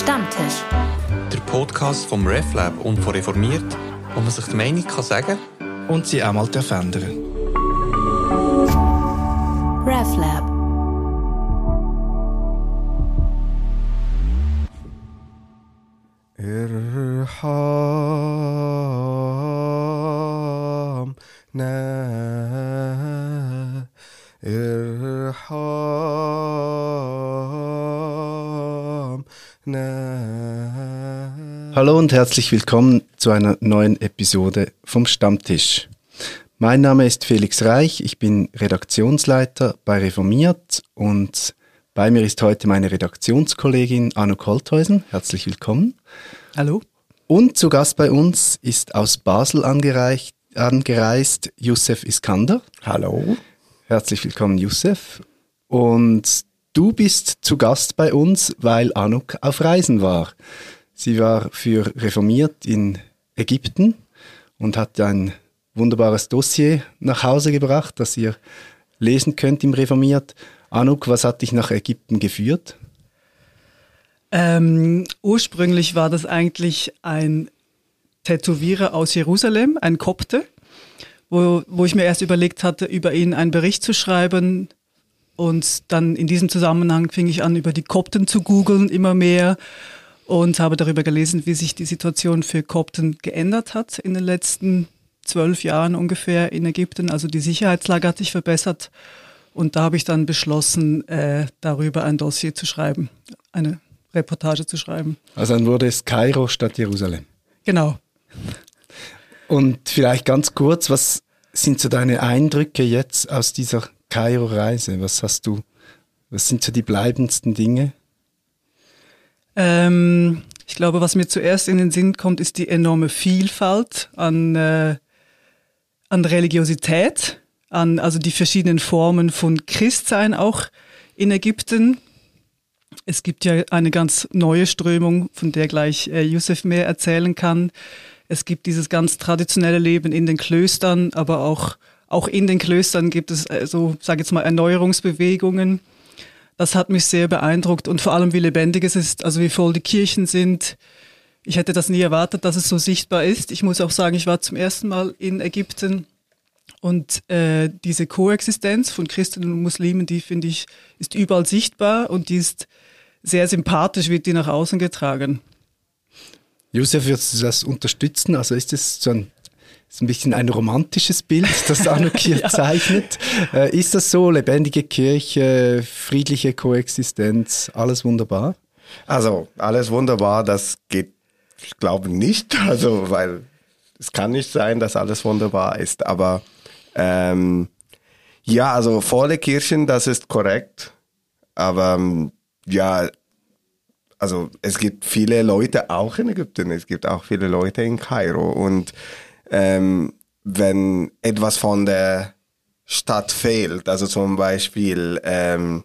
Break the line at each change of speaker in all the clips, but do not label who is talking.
Stammtisch.
Der Podcast vom RefLab und von Reformiert, wo man sich die Meinung kann sagen
und sie auch mal verändern.
RefLab.
Und herzlich willkommen zu einer neuen Episode vom Stammtisch. Mein Name ist Felix Reich, ich bin Redaktionsleiter bei Reformiert und bei mir ist heute meine Redaktionskollegin Anno Kolthäusen. Herzlich willkommen.
Hallo.
Und zu Gast bei uns ist aus Basel angereist, angereist Youssef Iskander.
Hallo.
Herzlich willkommen, Youssef. Und du bist zu Gast bei uns, weil Anuk auf Reisen war. Sie war für Reformiert in Ägypten und hat ein wunderbares Dossier nach Hause gebracht, das ihr lesen könnt im Reformiert. Anuk, was hat dich nach Ägypten geführt?
Ähm, ursprünglich war das eigentlich ein Tätowierer aus Jerusalem, ein Kopte, wo, wo ich mir erst überlegt hatte, über ihn einen Bericht zu schreiben. Und dann in diesem Zusammenhang fing ich an, über die Kopten zu googeln, immer mehr. Und habe darüber gelesen, wie sich die Situation für Kopten geändert hat in den letzten zwölf Jahren ungefähr in Ägypten. Also die Sicherheitslage hat sich verbessert. Und da habe ich dann beschlossen, äh, darüber ein Dossier zu schreiben, eine Reportage zu schreiben.
Also dann wurde es Kairo statt Jerusalem.
Genau.
Und vielleicht ganz kurz, was sind so deine Eindrücke jetzt aus dieser Kairo-Reise? Was hast du, was sind so die bleibendsten Dinge?
Ähm, ich glaube, was mir zuerst in den Sinn kommt, ist die enorme Vielfalt an, äh, an Religiosität, an also die verschiedenen Formen von Christsein auch in Ägypten. Es gibt ja eine ganz neue Strömung, von der gleich äh, Yusuf mehr erzählen kann. Es gibt dieses ganz traditionelle Leben in den Klöstern, aber auch, auch in den Klöstern gibt es äh, so, sage jetzt mal, Erneuerungsbewegungen. Das hat mich sehr beeindruckt und vor allem, wie lebendig es ist, also wie voll die Kirchen sind. Ich hätte das nie erwartet, dass es so sichtbar ist. Ich muss auch sagen, ich war zum ersten Mal in Ägypten und äh, diese Koexistenz von Christen und Muslimen, die finde ich, ist überall sichtbar und die ist sehr sympathisch, wird die nach außen getragen.
Josef, würdest du das unterstützen? Also ist das so ein, ist ein bisschen ein romantisches Bild, das Anuk hier ja. zeichnet? Äh, ist das so? Lebendige Kirche, friedliche Koexistenz, alles wunderbar?
Also, alles wunderbar, das geht, ich glaube nicht, also, weil es kann nicht sein, dass alles wunderbar ist, aber ähm, ja, also volle Kirchen, das ist korrekt, aber ähm, ja, also es gibt viele Leute auch in Ägypten, es gibt auch viele Leute in Kairo und ähm, wenn etwas von der Stadt fehlt, also zum Beispiel ähm,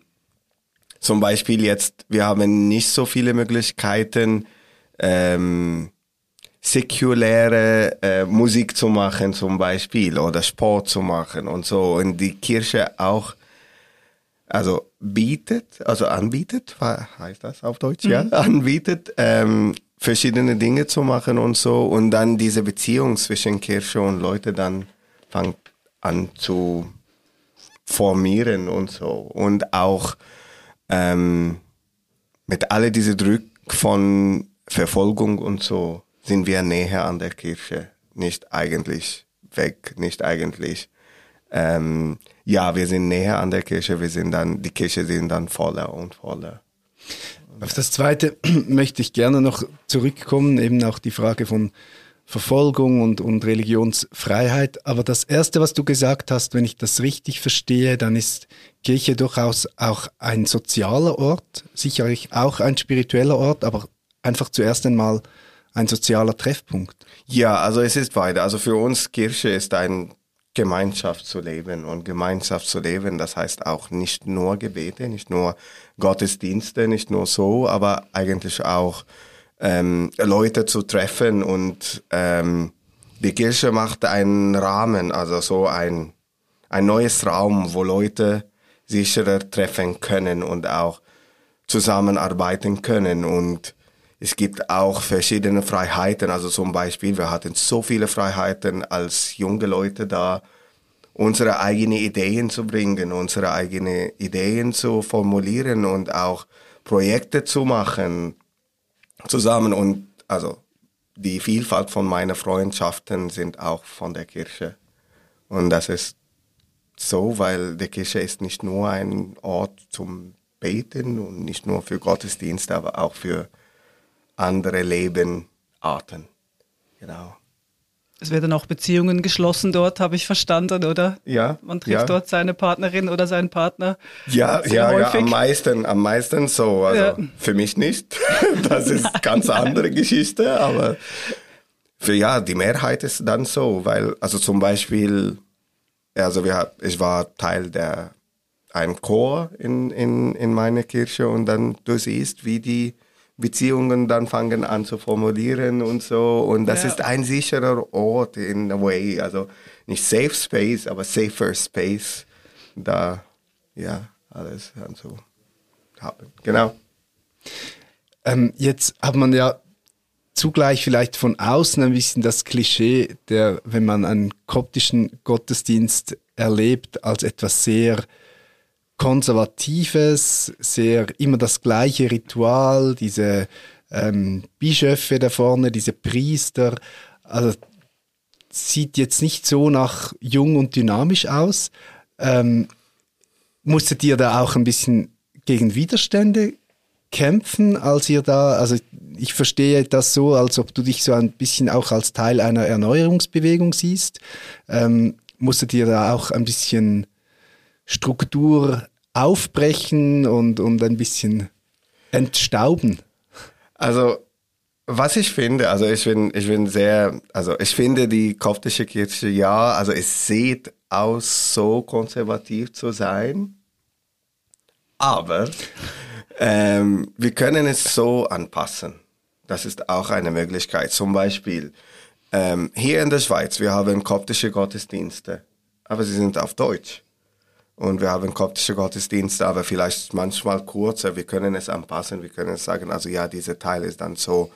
zum Beispiel jetzt, wir haben nicht so viele Möglichkeiten, ähm, säkuläre äh, Musik zu machen zum Beispiel oder Sport zu machen und so. Und die Kirche auch also bietet, also anbietet, heißt das auf Deutsch, mhm. ja, anbietet, ähm, verschiedene Dinge zu machen und so. Und dann diese Beziehung zwischen Kirche und Leute dann fängt an zu formieren und so. Und auch ähm, mit alle diese Druck von Verfolgung und so sind wir näher an der Kirche, nicht eigentlich weg, nicht eigentlich ähm, ja, wir sind näher an der Kirche, wir sind dann, die Kirche sind dann voller und voller.
Auf das zweite möchte ich gerne noch zurückkommen, eben auch die Frage von Verfolgung und, und Religionsfreiheit. Aber das erste, was du gesagt hast, wenn ich das richtig verstehe, dann ist Kirche durchaus auch ein sozialer Ort, sicherlich auch ein spiritueller Ort, aber einfach zuerst einmal ein sozialer Treffpunkt.
Ja, also es ist weiter. Also für uns Kirche ist ein Gemeinschaft zu leben. Und Gemeinschaft zu leben, das heißt auch nicht nur Gebete, nicht nur Gottesdienste, nicht nur so, aber eigentlich auch ähm, Leute zu treffen. Und ähm, die Kirche macht einen Rahmen, also so ein, ein neues Raum, wo Leute sicherer treffen können und auch zusammenarbeiten können. Und es gibt auch verschiedene Freiheiten. Also zum Beispiel, wir hatten so viele Freiheiten als junge Leute da, unsere eigenen Ideen zu bringen, unsere eigenen Ideen zu formulieren und auch Projekte zu machen zusammen. Und also die Vielfalt von meinen Freundschaften sind auch von der Kirche. Und das ist so, weil die Kirche ist nicht nur ein Ort zum Beten und nicht nur für Gottesdienst, aber auch für andere Lebenarten. Genau.
Es werden auch Beziehungen geschlossen dort, habe ich verstanden, oder?
Ja.
Man trifft
ja.
dort seine Partnerin oder seinen Partner.
Ja, ja, ja, am meisten, am meisten so. Also ja. für mich nicht. Das ist eine ganz andere Geschichte, aber für ja, die Mehrheit ist dann so, weil, also zum Beispiel, also wir, ich war Teil der, ein Chor in, in, in meiner Kirche und dann du siehst, wie die Beziehungen dann fangen an zu formulieren und so. Und das ja. ist ein sicherer Ort in a way. Also nicht Safe Space, aber safer Space. Da, ja, alles dann so haben. Genau.
Ähm, jetzt hat man ja zugleich vielleicht von außen ein bisschen das Klischee, der, wenn man einen koptischen Gottesdienst erlebt, als etwas sehr konservatives, sehr immer das gleiche Ritual, diese ähm, Bischöfe da vorne, diese Priester. Also sieht jetzt nicht so nach jung und dynamisch aus. Ähm, musstet ihr da auch ein bisschen gegen Widerstände kämpfen, als ihr da, also ich verstehe das so, als ob du dich so ein bisschen auch als Teil einer Erneuerungsbewegung siehst. Ähm, musstet ihr da auch ein bisschen Struktur aufbrechen und, und ein bisschen entstauben?
Also, was ich finde, also ich bin, ich bin sehr, also ich finde die koptische Kirche, ja, also es sieht aus, so konservativ zu sein, aber ähm, wir können es so anpassen. Das ist auch eine Möglichkeit. Zum Beispiel ähm, hier in der Schweiz, wir haben koptische Gottesdienste, aber sie sind auf Deutsch. Und wir haben koptische Gottesdienste, aber vielleicht manchmal kurzer. Wir können es anpassen. Wir können sagen, also ja, dieser Teil ist dann so,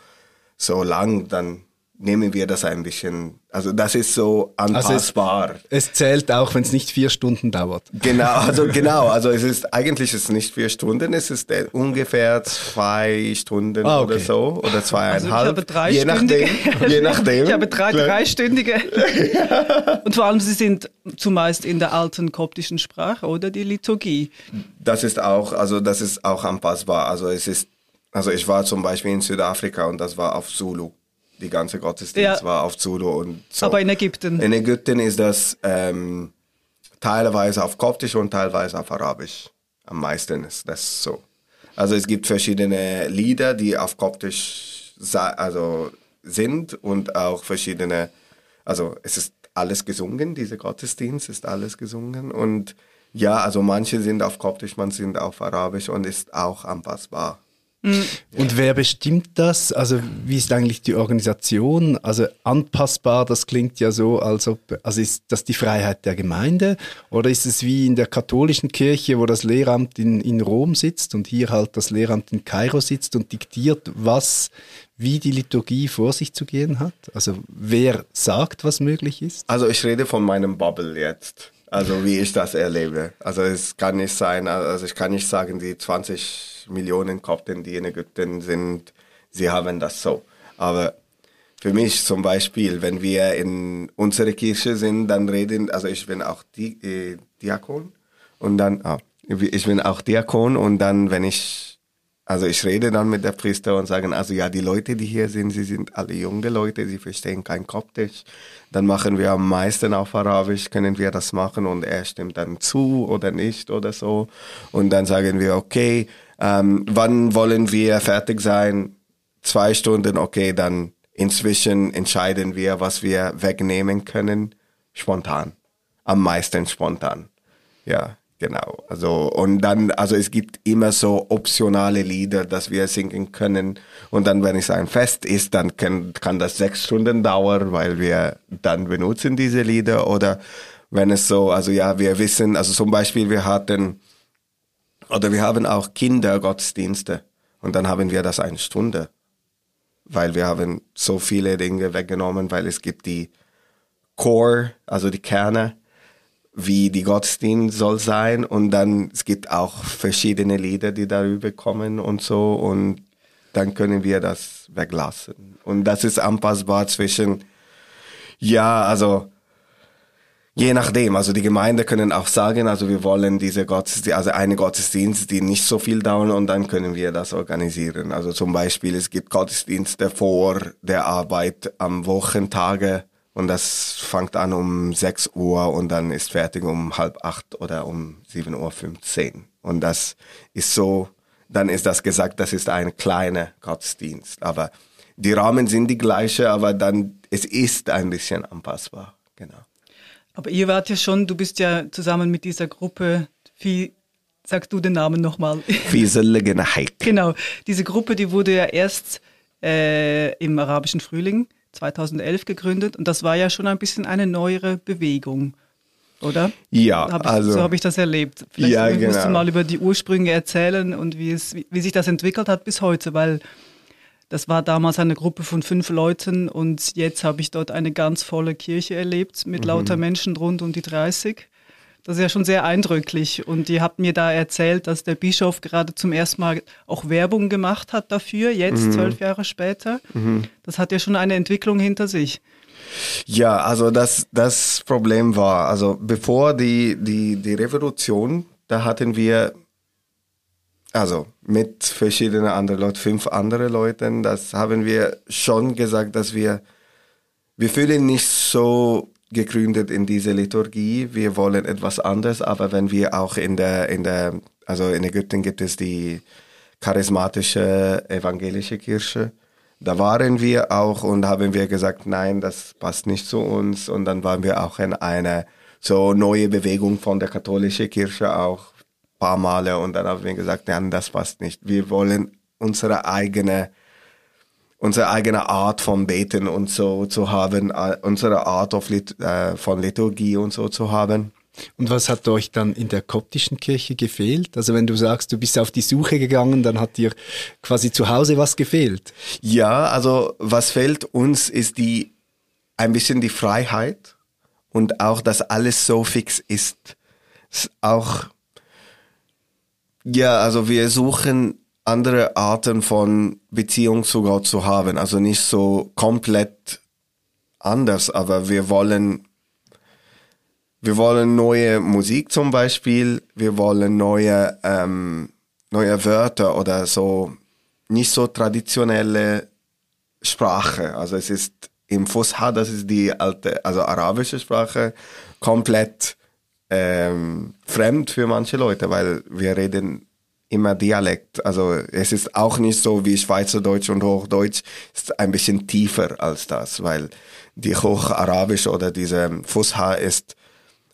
so lang, dann nehmen wir das ein bisschen, also das ist so anpassbar.
Also es, es, zählt auch, wenn es nicht vier Stunden dauert.
Genau, also genau, also es ist eigentlich ist es nicht vier Stunden, es ist äh, ungefähr zwei Stunden ah, okay. oder so oder zweieinhalb. Also ich
habe drei
je nachdem, je nachdem.
Ich habe drei dreistündige. Und vor allem sie sind zumeist in der alten koptischen Sprache oder die Liturgie.
Das ist auch, also das ist auch anpassbar. Also es ist, also ich war zum Beispiel in Südafrika und das war auf Zulu die ganze Gottesdienst ja. war auf Zulu und so.
Aber in Ägypten?
In Ägypten ist das ähm, teilweise auf Koptisch und teilweise auf Arabisch. Am meisten ist das so. Also es gibt verschiedene Lieder, die auf Koptisch also sind und auch verschiedene, also es ist alles gesungen, dieser Gottesdienst ist alles gesungen und ja, also manche sind auf Koptisch, manche sind auf Arabisch und ist auch anpassbar.
Mhm. Und wer bestimmt das? Also wie ist eigentlich die Organisation? Also anpassbar, das klingt ja so, als ob, also ist das die Freiheit der Gemeinde? Oder ist es wie in der katholischen Kirche, wo das Lehramt in, in Rom sitzt und hier halt das Lehramt in Kairo sitzt und diktiert, was, wie die Liturgie vor sich zu gehen hat? Also wer sagt, was möglich ist?
Also ich rede von meinem Bubble jetzt. Also wie ich das erlebe. Also es kann nicht sein, also ich kann nicht sagen, die 20 Millionen Kopten, die in Ägypten sind, sie haben das so. Aber für mich zum Beispiel, wenn wir in unserer Kirche sind, dann reden, also ich bin auch Di äh, Diakon und dann, ah, ich bin auch Diakon und dann, wenn ich also ich rede dann mit der Priester und sagen, also ja, die Leute, die hier sind, sie sind alle junge Leute, sie verstehen kein Koptisch. Dann machen wir am meisten auf Arabisch, können wir das machen und er stimmt dann zu oder nicht oder so. Und dann sagen wir, okay, ähm, wann wollen wir fertig sein? Zwei Stunden, okay, dann inzwischen entscheiden wir, was wir wegnehmen können, spontan. Am meisten spontan. Ja. Genau. Also, und dann, also es gibt immer so optionale Lieder, dass wir singen können. Und dann, wenn es ein Fest ist, dann kann, kann das sechs Stunden dauern, weil wir dann benutzen diese Lieder. Oder wenn es so, also ja, wir wissen, also zum Beispiel, wir hatten, oder wir haben auch Kindergottesdienste. Und dann haben wir das eine Stunde. weil wir haben so viele Dinge weggenommen, weil es gibt die Core, also die Kerne, wie die Gottesdienst soll sein. Und dann es gibt auch verschiedene Lieder, die darüber kommen und so. Und dann können wir das weglassen. Und das ist anpassbar zwischen ja also Je nachdem, also die Gemeinde können auch sagen, also wir wollen diese Gottesdienst, also eine Gottesdienst, die nicht so viel dauern. Und dann können wir das organisieren. Also zum Beispiel, es gibt Gottesdienste vor der Arbeit am Wochentage und das fängt an um 6 Uhr und dann ist fertig um halb acht oder um 7.15 Uhr. Und das ist so, dann ist das gesagt, das ist ein kleiner Gottesdienst. Aber die Rahmen sind die gleiche, aber dann, es ist ein bisschen anpassbar. Genau.
Aber ihr wart ja schon, du bist ja zusammen mit dieser Gruppe, wie sagst du den Namen nochmal?
Fieselige
Genau, diese Gruppe, die wurde ja erst äh, im arabischen Frühling 2011 gegründet und das war ja schon ein bisschen eine neuere Bewegung, oder?
Ja,
hab ich,
also
so habe ich das erlebt. Vielleicht
ja,
musst
genau.
du mal über die Ursprünge erzählen und wie es, wie, wie sich das entwickelt hat bis heute, weil das war damals eine Gruppe von fünf Leuten und jetzt habe ich dort eine ganz volle Kirche erlebt mit lauter Menschen rund um die 30. Das ist ja schon sehr eindrücklich. Und ihr habt mir da erzählt, dass der Bischof gerade zum ersten Mal auch Werbung gemacht hat dafür, jetzt zwölf Jahre später. Das hat ja schon eine Entwicklung hinter sich.
Ja, also das, das Problem war, also bevor die, die, die Revolution, da hatten wir, also mit verschiedenen anderen Leuten, fünf andere Leuten, das haben wir schon gesagt, dass wir, wir fühlen nicht so gegründet in diese Liturgie, wir wollen etwas anderes, aber wenn wir auch in der, in der, also in Ägypten gibt es die charismatische evangelische Kirche, da waren wir auch und haben wir gesagt, nein, das passt nicht zu uns. Und dann waren wir auch in einer so neue Bewegung von der katholischen Kirche auch paar Male und dann haben wir gesagt, nein, das passt nicht. Wir wollen unsere eigene unsere eigene Art von Beten und so zu haben, äh, unsere Art äh, von Liturgie und so zu haben.
Und was hat euch dann in der koptischen Kirche gefehlt? Also wenn du sagst, du bist auf die Suche gegangen, dann hat dir quasi zu Hause was gefehlt.
Ja, also was fehlt uns ist die ein bisschen die Freiheit und auch, dass alles so fix ist. ist auch ja, also wir suchen andere Arten von Beziehung zu Gott zu haben. Also nicht so komplett anders, aber wir wollen wir wollen neue Musik zum Beispiel, wir wollen neue, ähm, neue Wörter oder so, nicht so traditionelle Sprache. Also es ist im Fusha, das ist die alte, also arabische Sprache, komplett ähm, fremd für manche Leute, weil wir reden immer Dialekt. Also es ist auch nicht so wie Schweizerdeutsch und Hochdeutsch, es ist ein bisschen tiefer als das, weil die Hocharabisch oder diese Fusha ist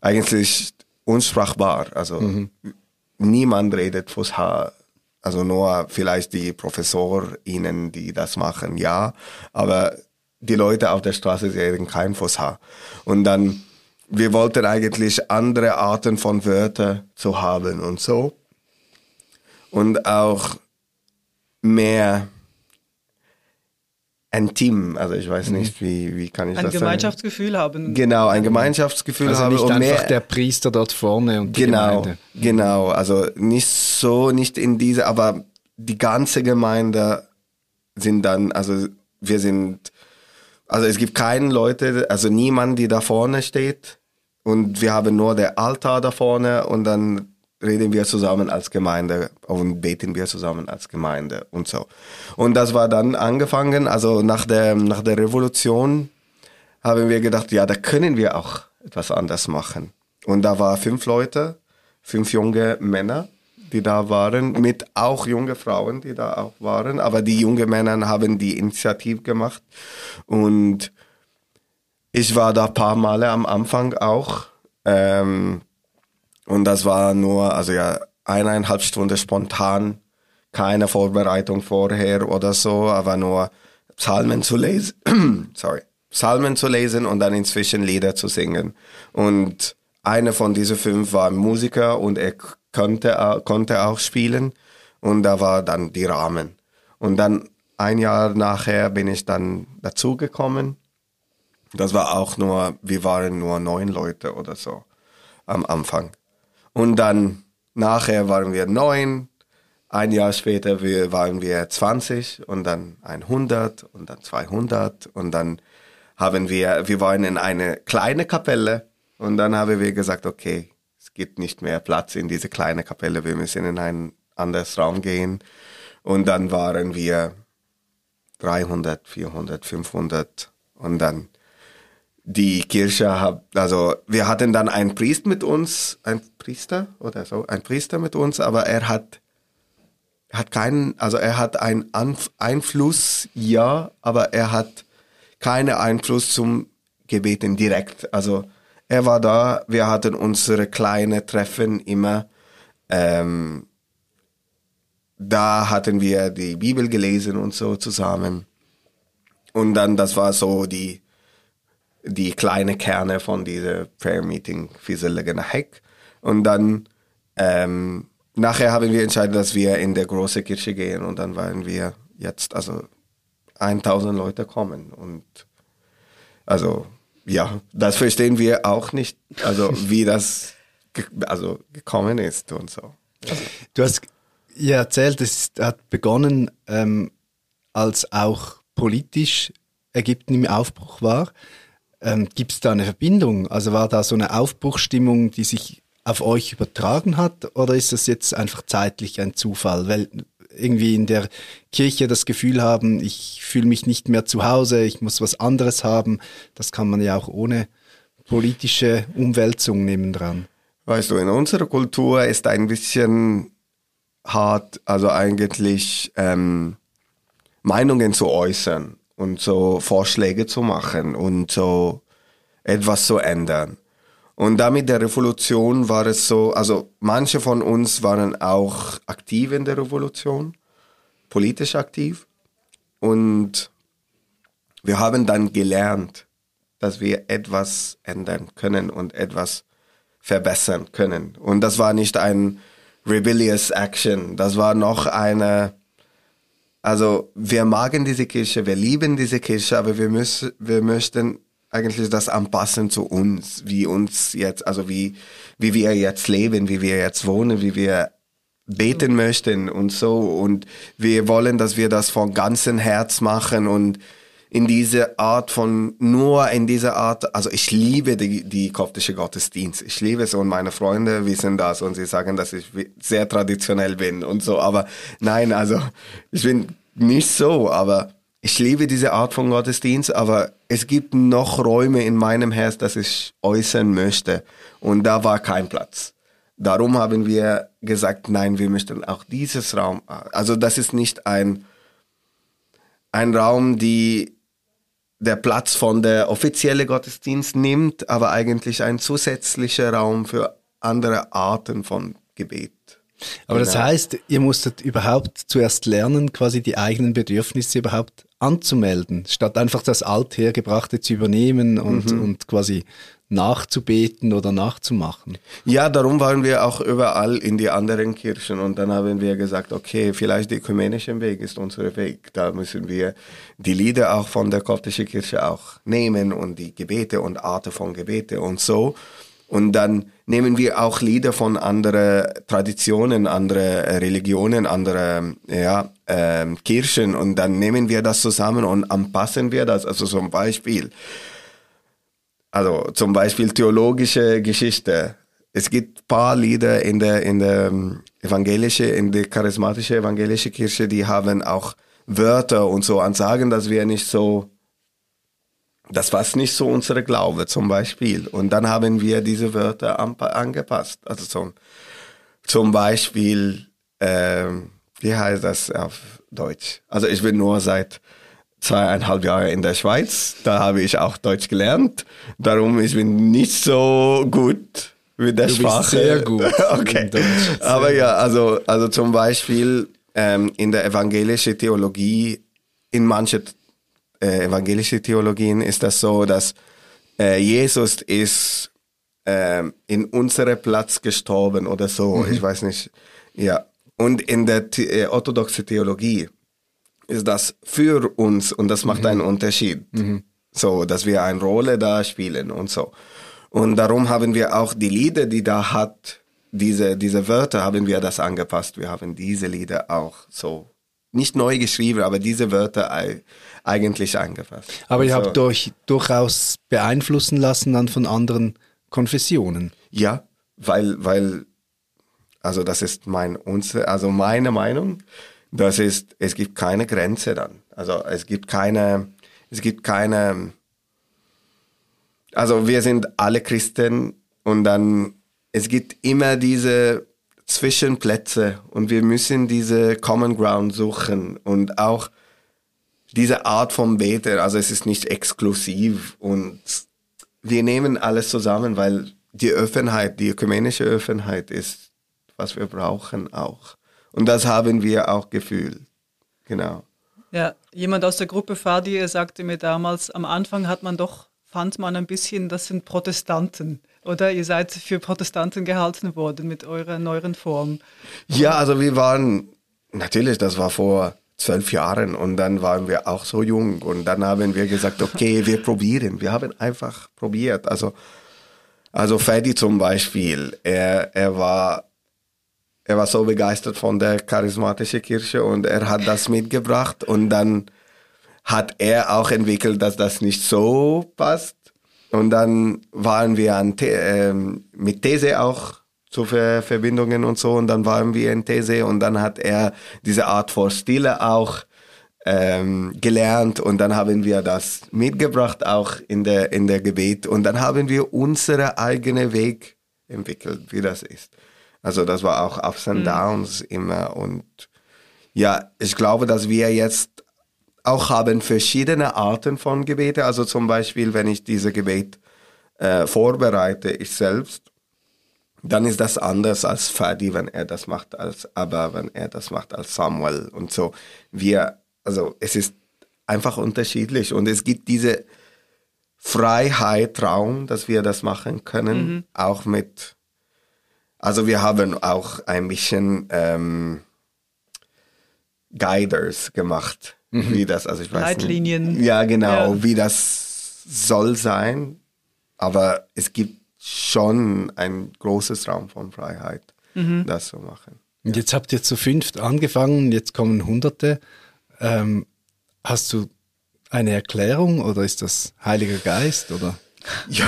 eigentlich unsprachbar. Also mhm. niemand redet Fusha. Also nur vielleicht die ProfessorInnen, die das machen, ja. Aber die Leute auf der Straße reden kein Fusha. Und dann, wir wollten eigentlich andere Arten von Wörtern zu haben und so. Und auch mehr ein Team, also ich weiß nicht, wie, wie kann ich
Ein
das
Gemeinschaftsgefühl
sagen?
haben.
Genau, ein Gemeinschaftsgefühl
Also
haben
nicht
und
einfach
mehr,
der Priester dort vorne und die
genau,
Gemeinde.
genau, also nicht so, nicht in diese, aber die ganze Gemeinde sind dann, also wir sind, also es gibt keinen Leute, also niemand, die da vorne steht und wir haben nur der Altar da vorne und dann reden wir zusammen als Gemeinde und beten wir zusammen als Gemeinde und so. Und das war dann angefangen, also nach der, nach der Revolution haben wir gedacht, ja, da können wir auch etwas anders machen. Und da waren fünf Leute, fünf junge Männer, die da waren, mit auch junge Frauen, die da auch waren. Aber die jungen Männer haben die Initiative gemacht. Und ich war da ein paar Male am Anfang auch. Ähm, und das war nur, also ja, eineinhalb Stunden spontan, keine Vorbereitung vorher oder so, aber nur Psalmen zu lesen, sorry, Psalmen zu lesen und dann inzwischen Lieder zu singen. Und einer von diesen fünf war Musiker und er konnte, konnte auch spielen und da war dann die Rahmen. Und dann ein Jahr nachher bin ich dann dazugekommen. Das war auch nur, wir waren nur neun Leute oder so am Anfang. Und dann nachher waren wir neun, ein Jahr später wir, waren wir 20 und dann 100 und dann 200 und dann haben wir, wir waren in eine kleine Kapelle. Und dann haben wir gesagt, okay, es gibt nicht mehr Platz in diese kleine Kapelle, wir müssen in einen anderes Raum gehen. Und dann waren wir 300, 400, 500 und dann die Kirche hat, also wir hatten dann einen Priester mit uns, ein Priester oder so, ein Priester mit uns, aber er hat hat keinen, also er hat einen Einfluss, ja, aber er hat keinen Einfluss zum Gebeten direkt. Also er war da, wir hatten unsere kleinen Treffen immer. Ähm, da hatten wir die Bibel gelesen und so zusammen. Und dann, das war so die, die kleine Kerne von dieser Prayer Meeting Fieselige Heck. Und dann, ähm, nachher haben wir entschieden, dass wir in der große Kirche gehen und dann waren wir jetzt, also 1000 Leute kommen und also ja, das verstehen wir auch nicht, also wie das ge also gekommen ist und so. Also.
Du hast ja erzählt, es hat begonnen, ähm, als auch politisch Ägypten im Aufbruch war. Ähm, Gibt es da eine Verbindung? Also war da so eine Aufbruchstimmung, die sich auf euch übertragen hat, oder ist das jetzt einfach zeitlich ein Zufall? Weil irgendwie in der Kirche das Gefühl haben, ich fühle mich nicht mehr zu Hause, ich muss was anderes haben. Das kann man ja auch ohne politische Umwälzung nehmen dran.
Weißt du, in unserer Kultur ist ein bisschen hart, also eigentlich ähm, Meinungen zu äußern und so Vorschläge zu machen und so etwas zu ändern. Und damit der Revolution war es so, also manche von uns waren auch aktiv in der Revolution, politisch aktiv. Und wir haben dann gelernt, dass wir etwas ändern können und etwas verbessern können. Und das war nicht ein rebellious action, das war noch eine, also wir magen diese Kirche, wir lieben diese Kirche, aber wir müssen, wir möchten eigentlich das anpassen zu uns, wie uns jetzt, also wie, wie wir jetzt leben, wie wir jetzt wohnen, wie wir beten möchten und so. Und wir wollen, dass wir das von ganzem Herz machen und in diese Art von, nur in dieser Art, also ich liebe die, die koptische Gottesdienst. Ich liebe es und meine Freunde wissen das und sie sagen, dass ich sehr traditionell bin und so. Aber nein, also ich bin nicht so, aber ich liebe diese Art von Gottesdienst, aber es gibt noch Räume in meinem Herz, dass ich äußern möchte. Und da war kein Platz. Darum haben wir gesagt, nein, wir möchten auch dieses Raum. Also das ist nicht ein, ein Raum, die der Platz von der offiziellen Gottesdienst nimmt, aber eigentlich ein zusätzlicher Raum für andere Arten von Gebet.
Aber genau. das heißt, ihr musstet überhaupt zuerst lernen, quasi die eigenen Bedürfnisse überhaupt anzumelden, statt einfach das Althergebrachte zu übernehmen und, mhm. und quasi nachzubeten oder nachzumachen.
Ja, darum waren wir auch überall in die anderen Kirchen und dann haben wir gesagt, okay, vielleicht der ökumenische Weg ist unser Weg. Da müssen wir die Lieder auch von der koptischen Kirche auch nehmen und die Gebete und Arten von Gebete und so. Und dann nehmen wir auch Lieder von anderen Traditionen, andere Religionen, andere ja, äh, Kirchen und dann nehmen wir das zusammen und anpassen wir das. Also zum Beispiel, also zum Beispiel theologische Geschichte. Es gibt paar Lieder in der in der ähm, evangelische, in der charismatische evangelische Kirche, die haben auch Wörter und so Ansagen, dass wir nicht so das war nicht so unsere Glaube zum Beispiel. Und dann haben wir diese Wörter angepasst. Also zum, zum Beispiel, äh, wie heißt das auf Deutsch? Also ich bin nur seit zweieinhalb Jahren in der Schweiz. Da habe ich auch Deutsch gelernt. Darum ich bin nicht so gut mit der
du
Sprache.
Bist sehr gut.
okay. Aber ja, also also zum Beispiel ähm, in der evangelischen Theologie in manchen äh, evangelische Theologien ist das so, dass äh, Jesus ist äh, in unserem Platz gestorben oder so. Mhm. Ich weiß nicht. Ja. Und in der The äh, orthodoxen Theologie ist das für uns und das macht einen Unterschied. So, dass wir eine Rolle da spielen und so. Und darum haben wir auch die Lieder, die da hat, diese, diese Wörter haben wir das angepasst. Wir haben diese Lieder auch so nicht neu geschrieben, aber diese Wörter ei- eigentlich angepasst.
Aber ihr
Also,
habt euch durchaus beeinflussen lassen dann von anderen Konfessionen.
Ja, weil, weil, also das ist mein, unsere, also meine Meinung, das ist, es gibt keine Grenze dann. Also es gibt keine, es gibt keine, also wir sind alle Christen und dann, es gibt immer diese Zwischenplätze und wir müssen diese Common Ground suchen und auch diese Art von Beten, also es ist nicht exklusiv und wir nehmen alles zusammen, weil die Offenheit, die ökumenische Offenheit ist, was wir brauchen auch. Und das haben wir auch gefühlt. Genau.
Ja, jemand aus der Gruppe Fadi sagte mir damals, am Anfang hat man doch, fand man ein bisschen, das sind Protestanten. Oder ihr seid für Protestanten gehalten worden mit eurer neuen Form.
Ja, also wir waren, natürlich, das war vor zwölf Jahren und dann waren wir auch so jung und dann haben wir gesagt, okay, wir probieren. Wir haben einfach probiert. Also, also Freddy zum Beispiel, er, er war, er war so begeistert von der charismatischen Kirche und er hat das mitgebracht und dann hat er auch entwickelt, dass das nicht so passt. Und dann waren wir an The ähm, mit These auch zu Ver Verbindungen und so. Und dann waren wir in These und dann hat er diese Art von Stile auch ähm, gelernt. Und dann haben wir das mitgebracht auch in der in der Gebet. Und dann haben wir unsere eigene Weg entwickelt, wie das ist. Also das war auch Ups and Downs immer. Und ja, ich glaube, dass wir jetzt auch haben verschiedene Arten von Gebete. Also zum Beispiel, wenn ich diese Gebet äh, vorbereite, ich selbst, dann ist das anders als Fadi, wenn er das macht, als aber wenn er das macht als Samuel und so. Wir, also es ist einfach unterschiedlich und es gibt diese Freiheit, Raum, dass wir das machen können, auch mit, also wir haben auch ein bisschen ähm, Guiders gemacht, wie das, also ich weiß
Leitlinien.
Nicht. Ja, genau,
Ja.
wie das soll sein, aber es gibt schon ein großes Raum von Freiheit, das zu machen.
Und jetzt habt ihr zu fünft angefangen, jetzt kommen Hunderte. Ähm, hast du eine Erklärung oder ist das Heiliger Geist oder?
Ja,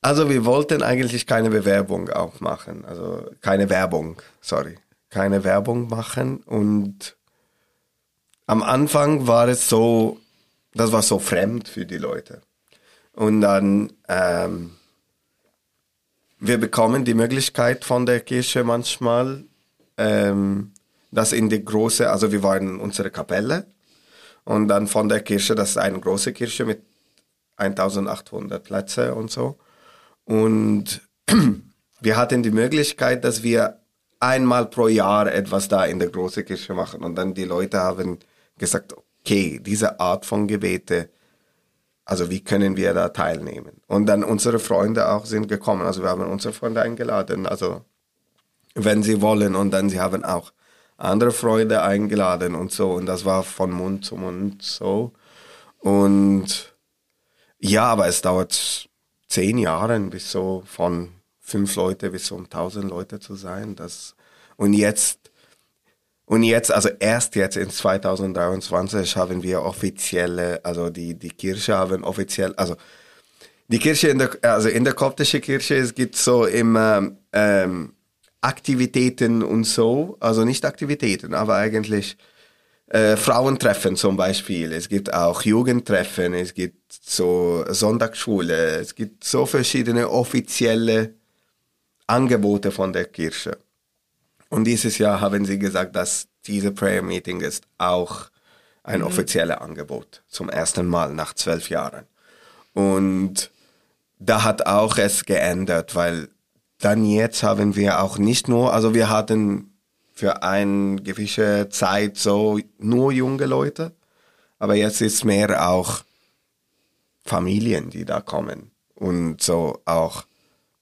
also wir wollten eigentlich keine Bewerbung auch machen, also keine Werbung, sorry, keine Werbung machen und am Anfang war es so, das war so fremd für die Leute. Und dann, ähm, wir bekommen die Möglichkeit von der Kirche manchmal, ähm, das in die große, also wir waren in unserer Kapelle und dann von der Kirche, das ist eine große Kirche mit 1800 Plätze und so. Und wir hatten die Möglichkeit, dass wir einmal pro Jahr etwas da in der großen Kirche machen. Und dann die Leute haben gesagt, okay, diese Art von Gebete, also wie können wir da teilnehmen? Und dann unsere Freunde auch sind gekommen. Also wir haben unsere Freunde eingeladen, also wenn sie wollen. Und dann sie haben auch andere Freunde eingeladen und so. Und das war von Mund zu Mund so. Und ja, aber es dauert zehn Jahre bis so von fünf Leute bis so um tausend Leute zu sein. Das, und jetzt, und jetzt, also erst jetzt in 2023 haben wir offizielle, also die, die Kirche haben offiziell, also die Kirche in der, also in der koptischen Kirche, es gibt so immer ähm, Aktivitäten und so, also nicht Aktivitäten, aber eigentlich äh, Frauentreffen zum Beispiel. Es gibt auch Jugendtreffen, es gibt so Sonntagsschule, es gibt so verschiedene offizielle Angebote von der Kirche. Und dieses Jahr haben sie gesagt, dass diese Prayer Meeting ist auch ein offizielles Angebot zum ersten Mal nach zwölf Jahren. Und da hat auch es geändert, weil dann jetzt haben wir auch nicht nur, also wir hatten für eine gewisse Zeit so nur junge Leute, aber jetzt ist mehr auch Familien, die da kommen und so auch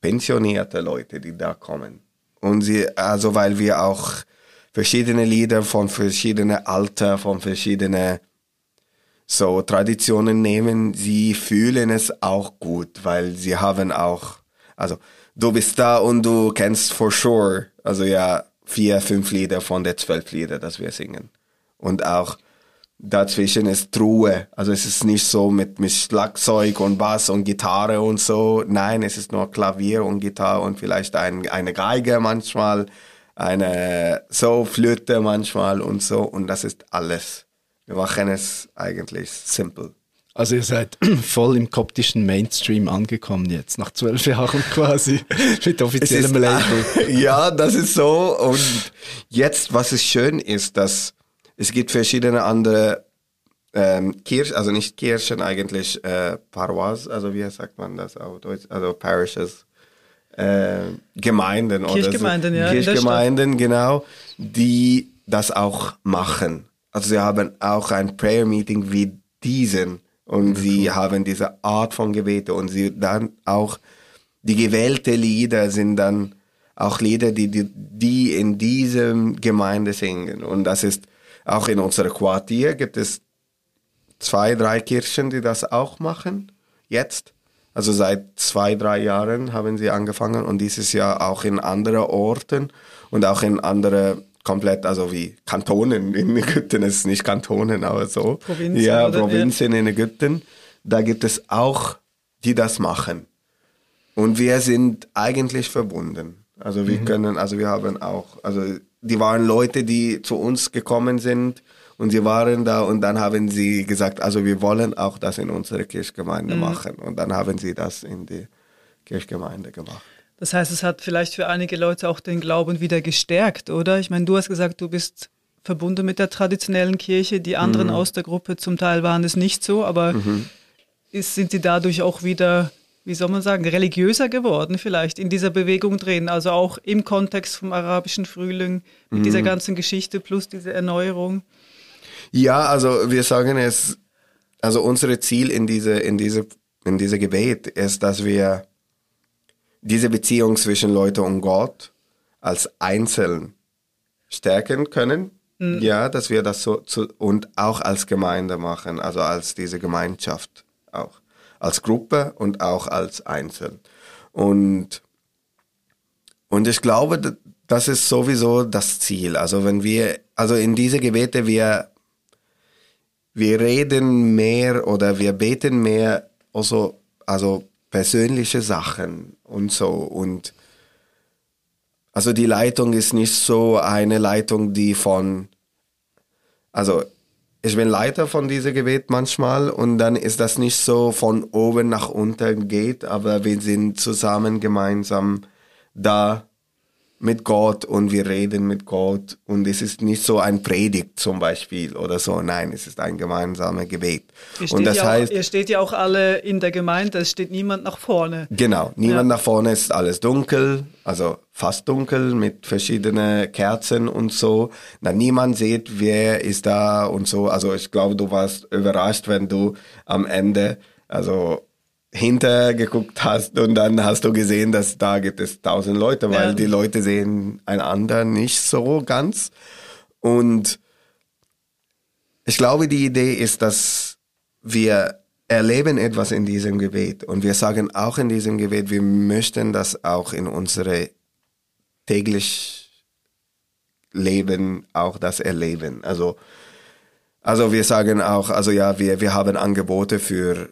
pensionierte Leute, die da kommen. Und sie, also weil wir auch verschiedene Lieder von verschiedenen Alter, von verschiedenen so Traditionen nehmen, sie fühlen es auch gut, weil sie haben auch, also du bist da und du kennst for sure, also ja, vier, fünf Lieder von den zwölf Lieder, das wir singen. Und auch dazwischen ist Ruhe. Also es ist nicht so mit, mit Schlagzeug und Bass und Gitarre und so. Nein, es ist nur Klavier und Gitarre und vielleicht ein, eine Geige manchmal, eine so Flöte manchmal und so. Und das ist alles. Wir machen es eigentlich simpel.
Also ihr seid voll im koptischen Mainstream angekommen jetzt, nach zwölf Jahren quasi, mit offiziellem Label.
ja, das ist so. Und jetzt, was es schön ist, dass es gibt verschiedene andere ähm, Kirchen, also nicht Kirchen eigentlich, äh, Parois, also wie sagt man das auf Deutsch, also Parishes, äh, Gemeinden
Kirchgemeinden,
oder
so.
ja, Kirchgemeinden, genau, die das auch machen. Also sie haben auch ein Prayer Meeting wie diesen und sie haben diese Art von Gebete und sie dann auch die gewählte Lieder sind dann auch Lieder, die, die, die in diesem Gemeinde singen. Und das ist auch in unserer Quartier gibt es zwei, drei Kirchen, die das auch machen. Jetzt. Also seit zwei, drei Jahren haben sie angefangen und dieses Jahr auch in anderen Orten und auch in andere komplett, also wie Kantonen in Ägypten, es ist nicht Kantonen, aber so.
Provinzen,
ja? Provinzen in Ägypten. Da gibt es auch, die das machen. Und wir sind eigentlich verbunden. Also wir können, also wir haben auch, also die waren Leute, die zu uns gekommen sind und sie waren da und dann haben sie gesagt, also wir wollen auch das in unserer Kirchgemeinde machen. Und dann haben sie das in die Kirchgemeinde gemacht.
Das heißt, es hat vielleicht für einige Leute auch den Glauben wieder gestärkt, oder? Ich meine, du hast gesagt, du bist verbunden mit der traditionellen Kirche. Die anderen aus der Gruppe zum Teil waren es nicht so, aber ist, sind sie dadurch auch wieder, wie soll man sagen, religiöser geworden vielleicht in dieser Bewegung drin? Also auch im Kontext vom arabischen Frühling, mit dieser ganzen Geschichte plus diese Erneuerung.
Ja, also wir sagen es, also unser Ziel in diese, in diese, in diese Gebet ist, dass wir diese Beziehung zwischen Leute und Gott als Einzeln stärken können. Ja, dass wir das so zu, und auch als Gemeinde machen, also als diese Gemeinschaft auch. Als Gruppe und auch als Einzeln. Und, und ich glaube, das ist sowieso das Ziel. Also wenn wir, also in diese Gebete, wir, wir reden mehr oder wir beten mehr, also, also persönliche Sachen und so. Und also die Leitung ist nicht so eine Leitung, die von, also ich bin Leiter von diesem Gebet manchmal und dann ist das nicht so von oben nach unten geht, aber wir sind zusammen gemeinsam da mit Gott und wir reden mit Gott und es ist nicht so ein Predigt zum Beispiel oder so, nein, es ist ein gemeinsames Gebet. Und das
ja auch,
heißt,
ihr steht ja auch alle in der Gemeinde, es steht niemand nach vorne.
Genau, niemand
Ja.
nach vorne ist alles dunkel, also fast dunkel mit verschiedenen Kerzen und so. Na, niemand sieht, wer ist da und so. Also ich glaube, du warst überrascht, wenn du am Ende, also hinter geguckt hast und dann hast du gesehen, dass da gibt es tausend Leute, weil
Ja.
die Leute sehen einander nicht so ganz. Und ich glaube, die Idee ist, dass wir erleben etwas in diesem Gebet und wir sagen auch in diesem Gebet, wir möchten das auch in unsere täglich Leben auch das erleben. Also, also wir sagen auch, also ja, wir, wir haben Angebote für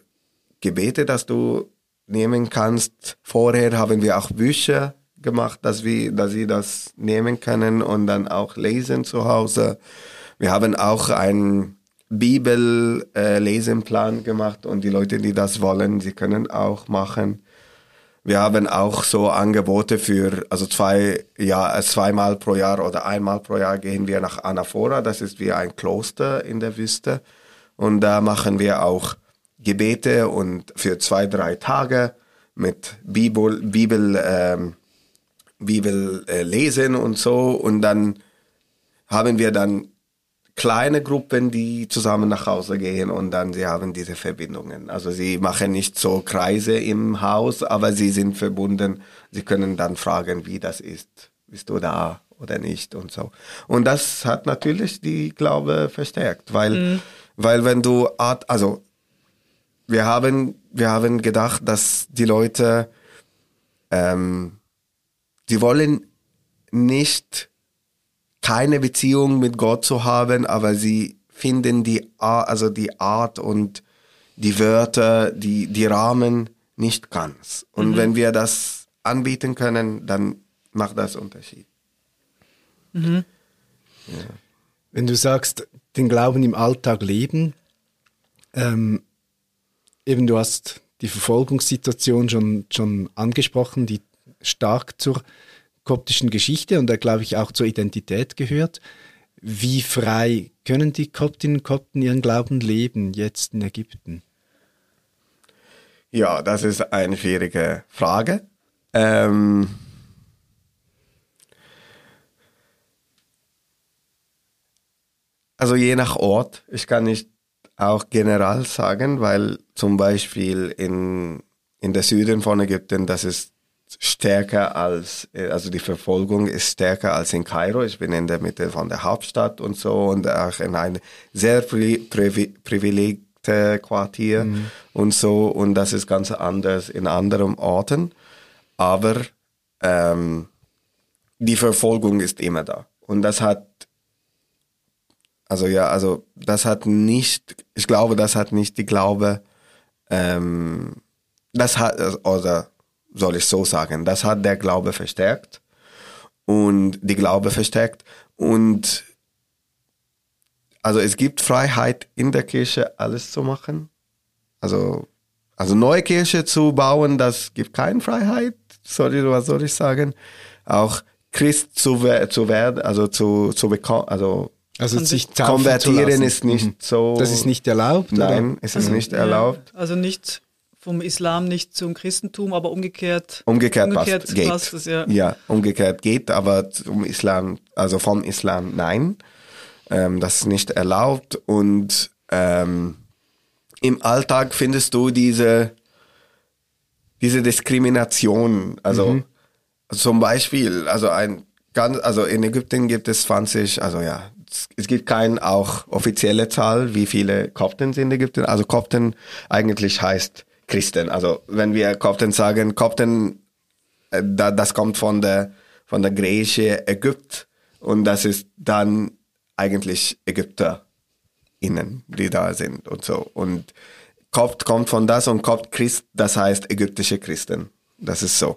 Gebete, dass du nehmen kannst. Vorher haben wir auch Bücher gemacht, dass wir, dass sie das nehmen können und dann auch lesen zu Hause. Wir haben auch einen Bibel-Lesenplan gemacht und die Leute, die das wollen, sie können auch machen. Wir haben auch so Angebote für, also zwei, ja, zweimal pro Jahr oder einmal pro Jahr gehen wir nach Anaphora. Das ist wie ein Kloster in der Wüste. Und da machen wir auch Gebete und für zwei, drei Tage mit Bibel, Bibel, ähm, Bibel äh, lesen und so. Und dann haben wir dann kleine Gruppen, die zusammen nach Hause gehen und dann sie haben diese Verbindungen. Also sie machen nicht so Kreise im Haus, aber sie sind verbunden. Sie können dann fragen, wie das ist. Bist du da oder nicht und so. Und das hat natürlich die Glaube verstärkt, weil, mhm. weil wenn du, also wir haben, wir haben gedacht, dass die Leute, ähm, die wollen nicht keine Beziehung mit Gott zu haben, aber sie finden die, also die Art und die Wörter, die, die Rahmen nicht ganz. Und mhm. wenn wir das anbieten können, dann macht das Unterschied.
Mhm. Ja. Wenn du sagst, den Glauben im Alltag leben, ähm, eben du hast die Verfolgungssituation schon, schon angesprochen, die stark zur koptischen Geschichte und da glaube ich auch zur Identität gehört. Wie frei können die Koptinnen und Kopten ihren Glauben leben jetzt in Ägypten?
Ja, das ist eine schwierige Frage. Ähm also je nach Ort. Ich kann nicht auch general sagen, weil zum Beispiel in, in der Süden von Ägypten, das ist stärker als, also die Verfolgung ist stärker als in Kairo. Ich bin in der Mitte von der Hauptstadt und so und auch in einem sehr privilegierten Quartier mhm. und so und das ist ganz anders in anderen Orten. Aber ähm, die Verfolgung ist immer da und das hat also ja, also das hat nicht, ich glaube, das hat nicht die Glaube, ähm, das hat, oder soll ich so sagen, das hat der Glaube verstärkt und die Glaube verstärkt und also es gibt Freiheit in der Kirche, alles zu machen. Also, also neue Kirche zu bauen, das gibt keine Freiheit. Sorry, was soll ich sagen? Auch Christ zu, zu werden, also zu, zu bekommen, also,
also sich
konvertieren ist nicht mhm. so.
Das ist nicht erlaubt?
Nein, oder? es ist also, nicht erlaubt.
Ja, also nicht vom Islam nicht zum Christentum, aber umgekehrt.
Umgekehrt, umgekehrt passt, geht. Passt es, ja. ja, umgekehrt geht, aber zum Islam, also vom Islam nein ähm, das ist nicht erlaubt und ähm, im Alltag findest du diese, diese Diskrimination. Also mhm. zum Beispiel, also ein ganz, also in Ägypten gibt es 20, also ja, es gibt keine auch offizielle Zahl, wie viele Kopten sind in Ägypten. Also Kopten eigentlich heißt Christen. Also wenn wir Kopten sagen, Kopten, äh, das kommt von der von der griechischen Ägypt und das ist dann eigentlich ÄgypterInnen, die da sind und so. Und Kopt kommt von das und Kopt Christ, das heißt ägyptische Christen. Das ist so.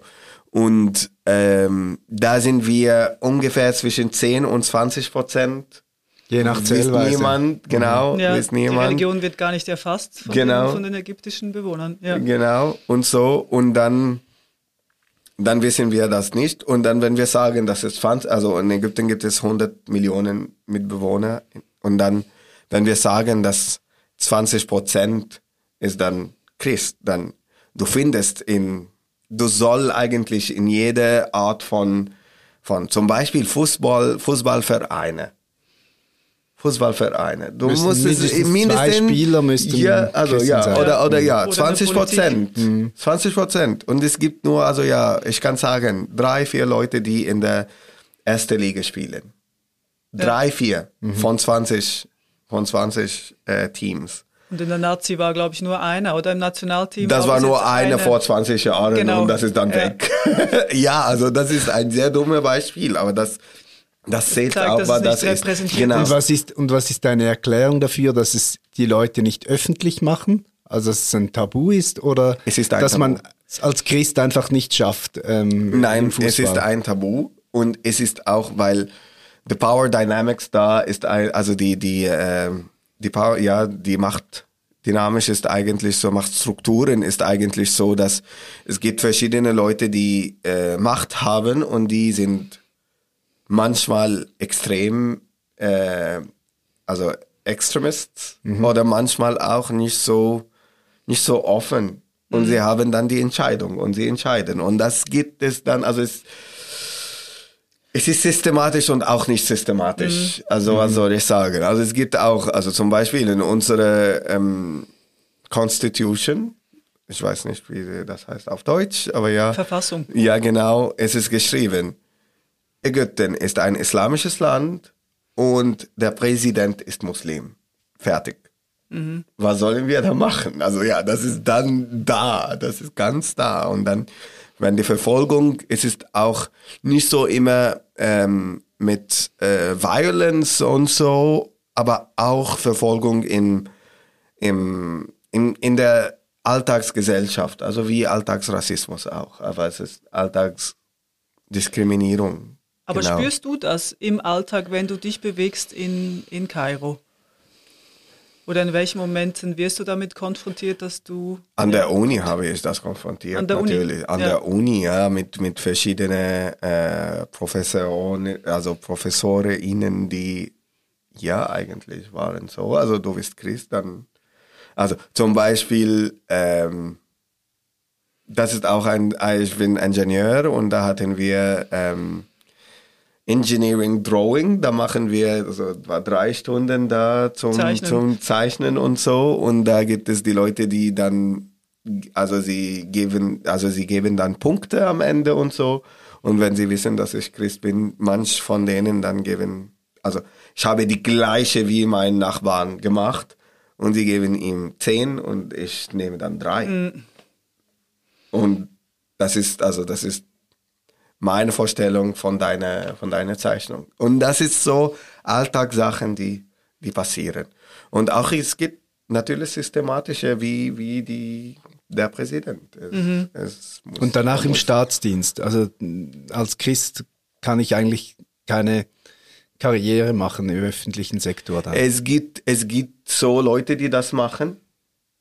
Und ähm, da sind wir ungefähr zwischen 10 und 20 Prozent.
Je nach Zählweise.
niemand, genau.
Ja,
niemand. Die
Religion wird gar nicht erfasst von,
genau.
den, von den ägyptischen Bewohnern. Ja.
Genau, und so. Und dann dann wissen wir das nicht. Und dann, wenn wir sagen, dass es 20, also in Ägypten gibt es 100 Millionen Mitbewohner, und dann, wenn wir sagen, dass 20 Prozent ist dann Christ, dann du findest in, du soll eigentlich in jeder Art von, von zum Beispiel Fußball, Fußballvereine, Fußballvereine. Du
müssen musst mindestens, mindestens zwei Spieler müssten
ja, also ja, sein. oder oder ja, 20 Prozent, 20 Prozent. Und es gibt nur, also ja, ich kann sagen, drei, vier Leute, die in der ersten Liga spielen. Drei, vier mhm. von 20, von 20 äh, Teams.
Und in der Nazi war, glaube ich, nur einer, oder im Nationalteam?
Das war nur einer eine vor 20 Jahren genau. und das ist dann ja. weg. ja, also das ist ein sehr dummes Beispiel, aber das das zählt zeigt, auch, aber das ist
genau. Und was ist und was ist deine Erklärung dafür, dass es die Leute nicht öffentlich machen? Also dass es ein Tabu ist oder
es ist
dass
Tabu.
man als Christ einfach nicht schafft?
Ähm, Nein, es ist ein Tabu und es ist auch, weil the Power Dynamics da ist, ein, also die die äh, die Power, ja die Macht dynamisch ist eigentlich so, Machtstrukturen ist eigentlich so, dass es gibt verschiedene Leute, die äh, Macht haben und die sind manchmal extrem, äh, also Extremists mhm. oder manchmal auch nicht so, nicht so offen. Und mhm. sie haben dann die Entscheidung und sie entscheiden. Und das gibt es dann, also es, es ist systematisch und auch nicht systematisch. Mhm. Also was mhm. soll ich sagen? Also es gibt auch, also zum Beispiel in unserer ähm, Constitution, ich weiß nicht, wie das heißt auf Deutsch, aber ja.
Verfassung.
Ja, genau, es ist geschrieben Ägypten ist ein islamisches Land und der Präsident ist Muslim. Fertig. Was sollen wir da machen? Also ja, das ist dann da, das ist ganz da. Und dann, wenn die Verfolgung, es ist auch nicht so immer ähm, mit äh, Violence und so, aber auch Verfolgung in, im, in, in der Alltagsgesellschaft, also wie Alltagsrassismus auch. Aber es ist Alltagsdiskriminierung.
Aber
Genau.
spürst du das im Alltag, wenn du dich bewegst in, in Kairo? Oder in welchen Momenten wirst du damit konfrontiert, dass du.
An der Uni habe ich das konfrontiert,
An der Uni,
natürlich. An
ja.
der Uni, ja, mit, mit verschiedenen äh, Professoren, also ProfessorInnen, die ja eigentlich waren so. Also du bist Christ, dann. Also zum Beispiel, ähm, das ist auch ein, ich bin Ingenieur und da hatten wir ähm, Engineering Drawing, da machen wir also war drei Stunden da zum
Zeichnen.
zum Zeichnen und so. Und da gibt es die Leute, die dann also sie geben also sie geben dann Punkte am Ende und so. Und wenn sie wissen, dass ich Christ bin, manch von denen dann geben also ich habe die gleiche wie mein Nachbarn gemacht. Und sie geben ihm zehn und ich nehme dann drei. Und das ist also das ist meine Vorstellung von deiner, von deiner Zeichnung. Und das ist so Alltagssachen, die, die passieren. Und auch es gibt natürlich systematische, wie, wie die, der Präsident. Es, es muss-
Und danach im Staatsdienst. Also mh, als Christ kann ich eigentlich keine Karriere machen im öffentlichen Sektor. Dann.
Es gibt, es gibt so Leute, die das machen.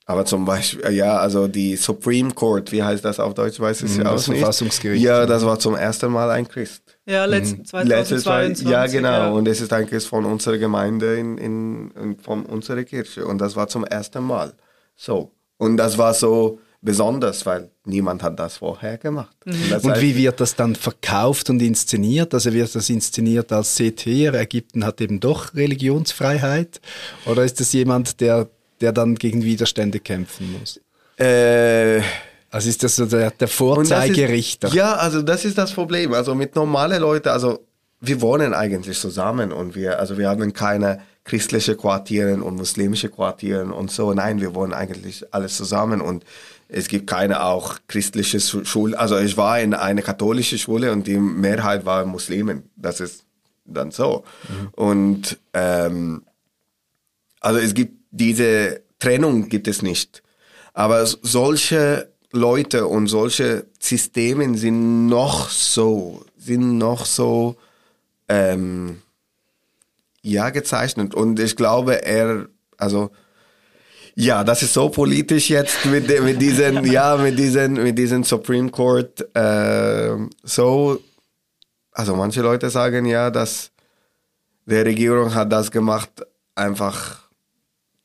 Aber zum Beispiel, ja, also die Supreme Court, wie heißt das auf Deutsch, weiß ich
Mhm,
auch
das
nicht.
Verfassungsgericht.
Ja, das war zum ersten Mal ein Christ.
Ja, letzt,
Letztes Mal,
2022.
ja genau.
ja.
Und es ist ein Christ von unserer Gemeinde in, in, in von unserer Kirche. Und das war zum ersten Mal. So. Und das war so besonders, weil niemand hat das vorher gemacht. Und, das
Und
heißt-
wie wird das dann verkauft und inszeniert? Also wird das inszeniert als seht her, Ägypten hat eben doch Religionsfreiheit? Oder ist das jemand, der, der dann gegen Widerstände kämpfen muss?
äh,
Also ist das so der, der Vorzeigerichter?
Ist, ja, also das ist das Problem. Also mit normalen Leuten, also wir wohnen eigentlich zusammen und wir, also wir haben keine christliche Quartieren und muslimische Quartieren und so. Nein, wir wohnen eigentlich alles zusammen und es gibt keine auch christliche Schu- Schule. Also ich war in eine katholische Schule und die Mehrheit war Muslimen. Das ist dann so. Und ähm, also es gibt diese Trennung gibt es nicht. Aber solche Leute und solche Systeme sind noch so, sind noch so, ähm, ja, gezeichnet. Und ich glaube, er, also, ja, das ist so politisch jetzt mit, mit diesen, ja, mit diesen, mit diesen Supreme Court, äh, so, also manche Leute sagen ja, dass der Regierung hat das gemacht, einfach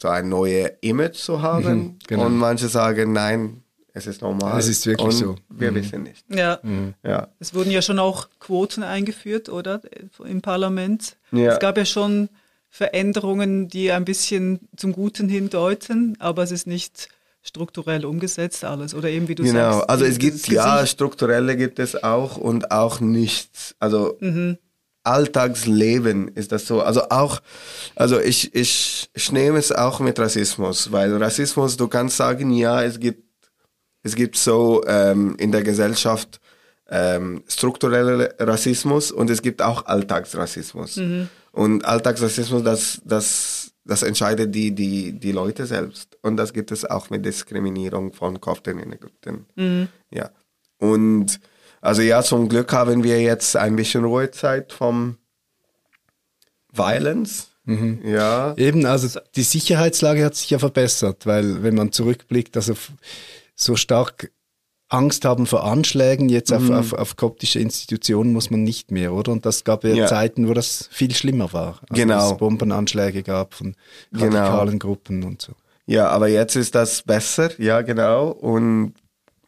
so ein neues Image zu haben.
Mhm, genau.
Und manche sagen, nein, es ist normal.
Es ist wirklich
und
so.
Wir wissen nicht.
ja.
Ja.
Es wurden ja schon auch Quoten eingeführt, oder? Im Parlament.
Ja.
Es gab ja schon Veränderungen, die ein bisschen zum Guten hindeuten, aber es ist nicht strukturell umgesetzt alles. Oder eben wie du
Genau,
sagst.
also es gibt, ja, strukturelle gibt es auch und auch nichts. Also Alltagsleben ist das so. Also auch, also ich, ich, ich nehme es auch mit Rassismus, weil Rassismus, du kannst sagen, ja, es gibt, es gibt so ähm, in der Gesellschaft ähm, strukturelle Rassismus und es gibt auch Alltagsrassismus. Und Alltagsrassismus, das, das, das entscheidet die, die, die Leute selbst. Und das gibt es auch mit Diskriminierung von Kopten in Ägypten. Ja. Und also ja, zum Glück haben wir jetzt ein bisschen Ruhezeit vom Violence. Ja.
Eben, also die Sicherheitslage hat sich ja verbessert, weil wenn man zurückblickt, also so stark Angst haben vor Anschlägen jetzt
Mhm.
auf, auf, auf koptische Institutionen muss man nicht mehr, oder? Und das gab ja,
Ja.
Zeiten, wo das viel schlimmer war. Also
Genau.
Es Bombenanschläge gab von
Genau.
radikalen Gruppen und so.
Ja, aber jetzt ist das besser, ja, genau. Und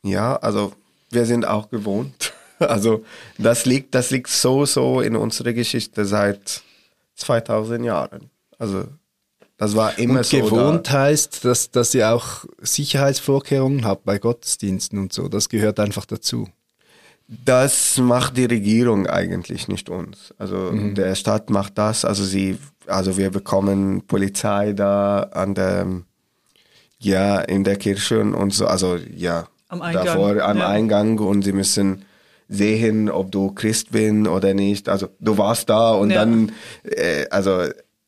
ja, also wir sind auch gewohnt. Also das liegt, das liegt so, so in unserer Geschichte seit 2000 Jahren. Also das war immer
Und
so.
gewohnt heißt, dass, dass ihr auch Sicherheitsvorkehrungen habt bei Gottesdiensten und so. Das gehört einfach dazu.
Da. Das macht die Regierung eigentlich nicht uns. Also der Staat macht das. Also sie, also wir bekommen Polizei da an der, ja, in der Kirche und so. Also ja,
Am Eingang,
davor am
ja.
Eingang und sie müssen sehen, ob du Christ bin oder nicht. Also du warst da und
Ja.
dann, äh, also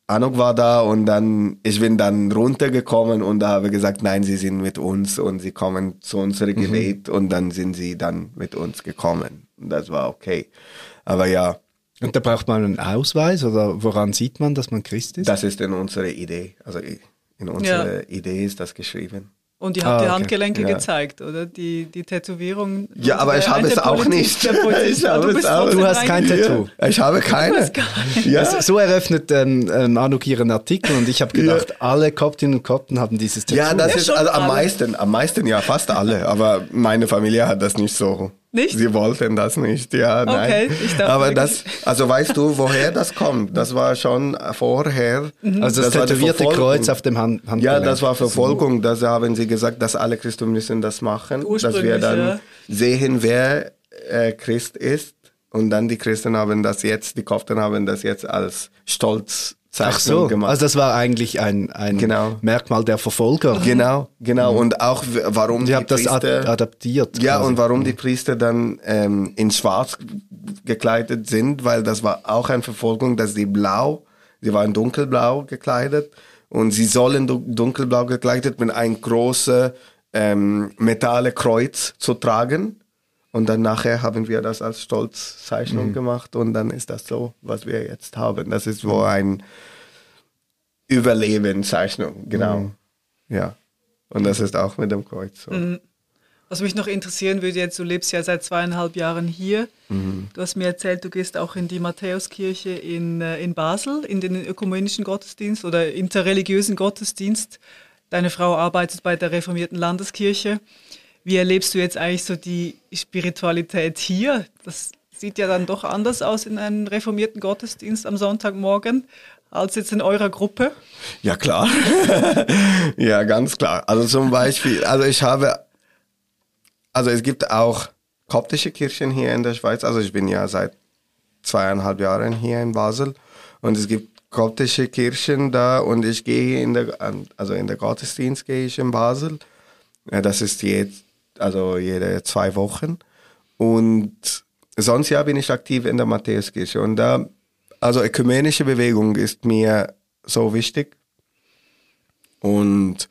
Anuk war da und dann, ich bin dann runtergekommen und da habe gesagt, nein, sie sind mit uns und sie kommen zu unserem Gebet und dann sind sie dann mit uns gekommen. Und das war okay. Aber ja,
Und da braucht man einen Ausweis oder woran sieht man, dass man Christ ist?
das ist in unserer Idee. Also in unserer Idee ist das geschrieben.
Und ihr
Ah,
habt die
okay.
Handgelenke
Ja.
gezeigt, oder? Die, die Tätowierung.
Ja, aber
Der
ich habe es auch nicht. Ich
ah,
habe
du
es
bist
auch-
Du hast kein. Tattoo.
Ich habe keine.
hast gar
Ja.
Also, so eröffnet ähm, ähm, Anuk ihren Artikel und ich habe gedacht, alle Koptinnen und Kopten haben dieses Tattoo.
Ja, das
Ja,
ist also am
alle.
meisten, am meisten ja, fast alle. Aber meine Familie hat das nicht so.
Nicht?
Sie wollten das nicht, ja, nein.
Okay, ich dachte
Aber
wirklich-
das, also weißt du, woher das kommt? Das war schon vorher.
also das,
war die
tätowierte
Verfolgung.
Kreuz auf dem Hand Handgelenk.
Ja, das war Verfolgung. Das haben sie gesagt, dass alle Christen müssen das machen, dass wir dann
ja.
sehen, wer äh, Christ ist. Und dann die Christen haben das jetzt, die Kopten haben das jetzt als Stolz
Ach so,
gemacht.
also das war eigentlich ein, ein
Genau.
Merkmal der Verfolger.
Genau, genau. Und auch warum
Die
die
das ad
Priester,
adaptiert.
ja,
quasi.
und warum die Priester dann ähm, in Schwarz gekleidet sind, weil das war auch eine Verfolgung, dass sie blau, sie waren dunkelblau gekleidet und sie sollen du- dunkelblau gekleidet mit einem großen ähm, Metallkreuz zu tragen. Und dann nachher haben wir das als Stolzzeichnung gemacht und dann ist das so, was wir jetzt haben. Das ist wo ein Überlebenszeichnung, genau. Ja. Und das ist auch mit dem Kreuz so.
Was mich noch interessieren würde, jetzt, du lebst ja seit zweieinhalb Jahren hier. Du hast mir erzählt, du gehst auch in die Matthäuskirche in, äh, in Basel, in den ökumenischen Gottesdienst oder interreligiösen Gottesdienst. Deine Frau arbeitet bei der reformierten Landeskirche. Wie erlebst du jetzt eigentlich so die Spiritualität hier? Das sieht ja dann doch anders aus in einem reformierten Gottesdienst am Sonntagmorgen als jetzt in eurer Gruppe.
Ja, klar. ja, ganz klar. Also zum Beispiel, also ich habe, also es gibt auch koptische Kirchen hier in der Schweiz. Also ich bin ja seit zweieinhalb Jahren hier in Basel und es gibt koptische Kirchen da und ich gehe in der, also in der Gottesdienst gehe ich in Basel. Das ist jetzt, also jede zwei Wochen. Und sonst ja bin ich aktiv in der Matthäuskirche und da, also ökumenische Bewegung ist mir so wichtig. Und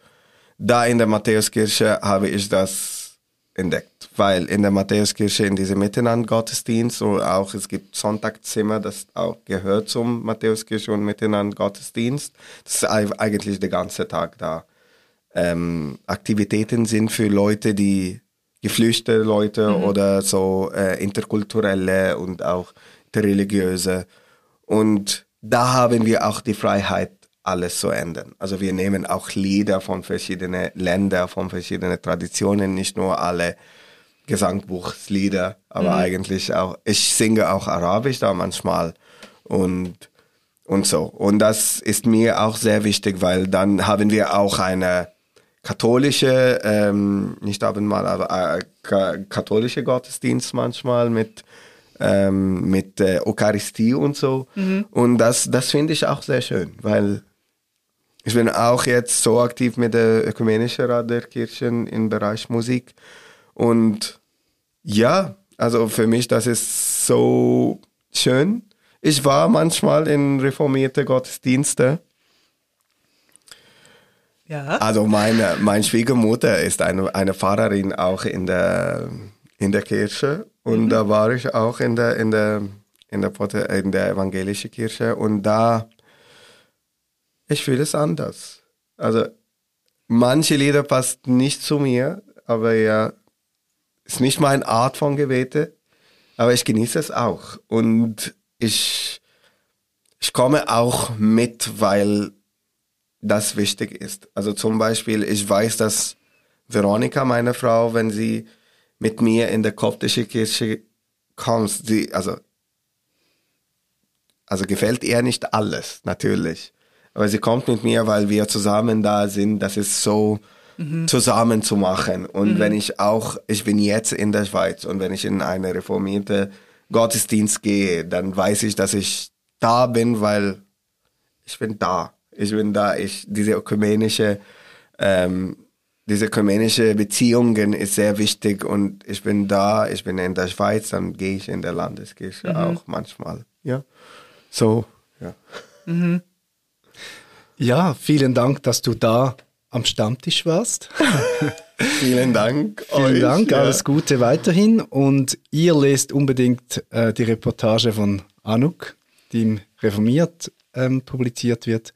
da in der Matthäuskirche habe ich das entdeckt, weil in der Matthäuskirche in diesem Miteinander-Gottesdienst und auch es gibt Sonntagszimmer, das auch gehört zum Matthäuskirche und Miteinander-Gottesdienst. Das ist ei- eigentlich der ganze Tag da. Ähm, Aktivitäten sind für Leute, die geflüchtete Leute oder so äh, interkulturelle und auch interreligiöse. Und da haben wir auch die Freiheit, alles zu ändern. Also wir nehmen auch Lieder von verschiedenen Ländern, von verschiedenen Traditionen, nicht nur alle Gesangbuchslieder, aber eigentlich auch, ich singe auch Arabisch da manchmal und, und so. Und das ist mir auch sehr wichtig, weil dann haben wir auch eine katholische, ähm, nicht Abendmahl, aber äh, ka katholische Gottesdienst manchmal mit ähm, mit äh, Eucharistie und so. Und das, das finde ich auch sehr schön, weil ich bin auch jetzt so aktiv mit der Ökumenischen Rat der Kirchen im Bereich Musik. Und ja, also für mich, das ist so schön. Ich war manchmal in reformierte Gottesdienste.
Ja.
Also meine, meine Schwiegermutter ist eine, eine Pfarrerin auch in der, in der Kirche und da war ich auch in der, in der, in der, in der evangelischen Kirche und da, ich fühle es anders. Also manche Lieder passen nicht zu mir, aber ja, ist nicht meine Art von Gebete, aber ich genieße es auch und ich, ich komme auch mit, weil das wichtig ist. Also zum Beispiel, ich weiß, dass Veronika, meine Frau, wenn sie mit mir in der koptische Kirche kommt, sie, also, also gefällt ihr nicht alles, natürlich. Aber sie kommt mit mir, weil wir zusammen da sind. Das ist so zusammen zu machen. Und wenn ich auch, ich bin jetzt in der Schweiz und wenn ich in eine reformierte Gottesdienst gehe, dann weiß ich, dass ich da bin, weil ich bin da. Ich bin da. Ich, diese ökumenische, ähm, diese ökumenische Beziehungen ist sehr wichtig und ich bin da, ich bin in der Schweiz, dann gehe ich in der Landeskirche auch manchmal. Ja. So, ja.
Ja, vielen Dank, dass du da am Stammtisch warst.
Vielen Dank.
Vielen
euch.
Dank,
Ja.
alles Gute weiterhin. Und ihr lest unbedingt äh, die Reportage von Anuk, die im Reformiert ähm, publiziert wird.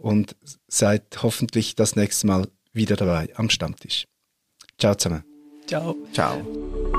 Und seid hoffentlich das nächste Mal wieder dabei am Stammtisch. Ciao zusammen.
Ciao.
Ciao.